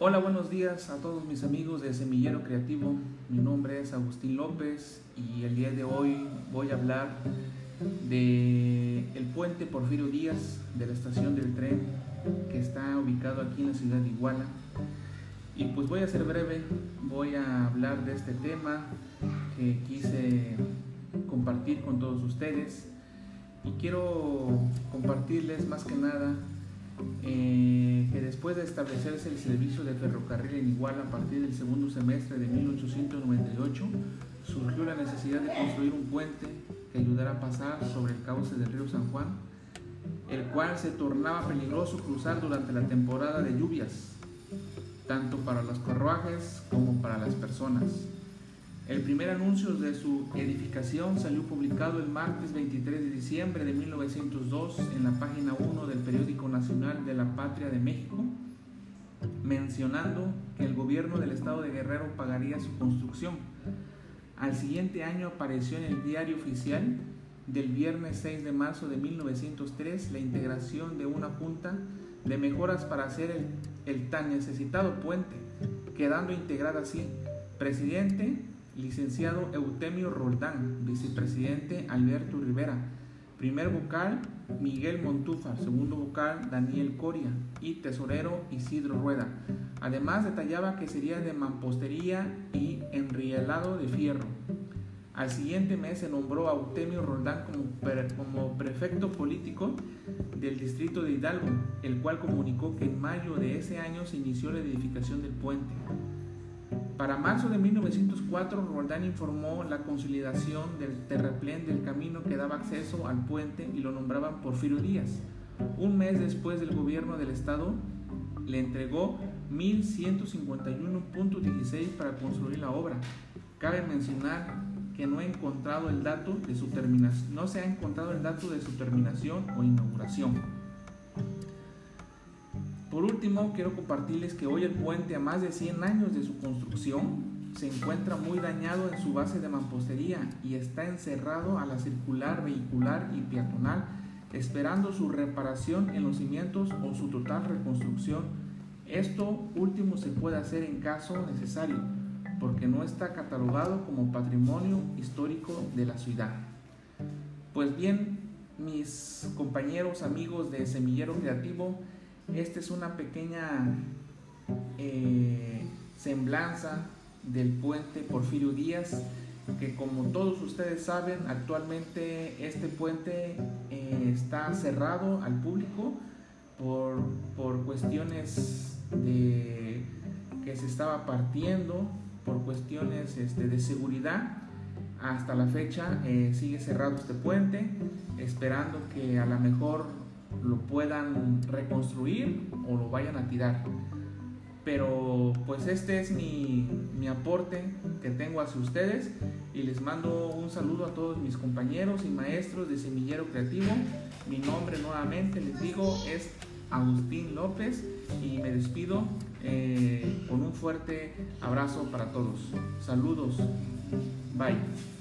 Hola, buenos días a todos mis amigos de Semillero Creativo. Mi nombre es Agustín López y el día de hoy voy a hablar de el puente Porfirio Díaz de la estación del tren que está ubicado aquí en la ciudad de Iguala. Y pues voy a ser breve, voy a hablar de este tema que quise compartir con todos ustedes y quiero compartirles más que nada eh, que después de establecerse el servicio de ferrocarril en Iguala a partir del segundo semestre de 1898, surgió la necesidad de construir un puente que ayudara a pasar sobre el cauce del río San Juan, el cual se tornaba peligroso cruzar durante la temporada de lluvias, tanto para los carruajes como para las personas. El primer anuncio de su edificación salió publicado el martes 23 de diciembre de 1902 en la página 1 del periódico nacional de la Patria de México, mencionando que el gobierno del estado de Guerrero pagaría su construcción. Al siguiente año apareció en el diario oficial del viernes 6 de marzo de 1903 la integración de una junta de mejoras para hacer el, el tan necesitado puente, quedando integrada así presidente, licenciado Eutemio Roldán, vicepresidente Alberto Rivera, primer vocal Miguel Montúfar, segundo vocal Daniel Coria y tesorero Isidro Rueda. Además detallaba que sería de mampostería y enrielado de fierro. Al siguiente mes se nombró a Eutemio Roldán como, como prefecto político del distrito de Hidalgo, el cual comunicó que en mayo de ese año se inició la edificación del puente. Para marzo de 1904, Roldán informó la consolidación del terraplén del camino que daba acceso al puente y lo nombraban Porfirio Díaz. Un mes después del gobierno del estado le entregó 1151.16 para construir la obra. Cabe mencionar que el no se ha encontrado el dato de su terminación o inauguración. Por último, quiero compartirles que hoy el puente, a más de 100 años de su construcción, se encuentra muy dañado en su base de mampostería y está encerrado a la circular, vehicular y peatonal, esperando su reparación en los cimientos o su total reconstrucción. Esto último se puede hacer en caso necesario, porque no está catalogado como patrimonio histórico de la ciudad. Pues bien, mis compañeros, amigos de Semillero Creativo, esta es una pequeña eh, semblanza del puente Porfirio Díaz, que como todos ustedes saben, actualmente este puente eh, está cerrado al público por, cuestiones de que se estaba partiendo, por cuestiones este, de seguridad. Hasta la fecha eh, sigue cerrado este puente, esperando que a lo mejor lo puedan reconstruir o lo vayan a tirar. Pero pues este es mi, mi, aporte que tengo hacia ustedes y les mando un saludo a todos mis compañeros y maestros de Semillero Creativo. Mi nombre nuevamente, les digo, es Agustín López y me despido eh, con un fuerte abrazo para todos. Saludos. Bye.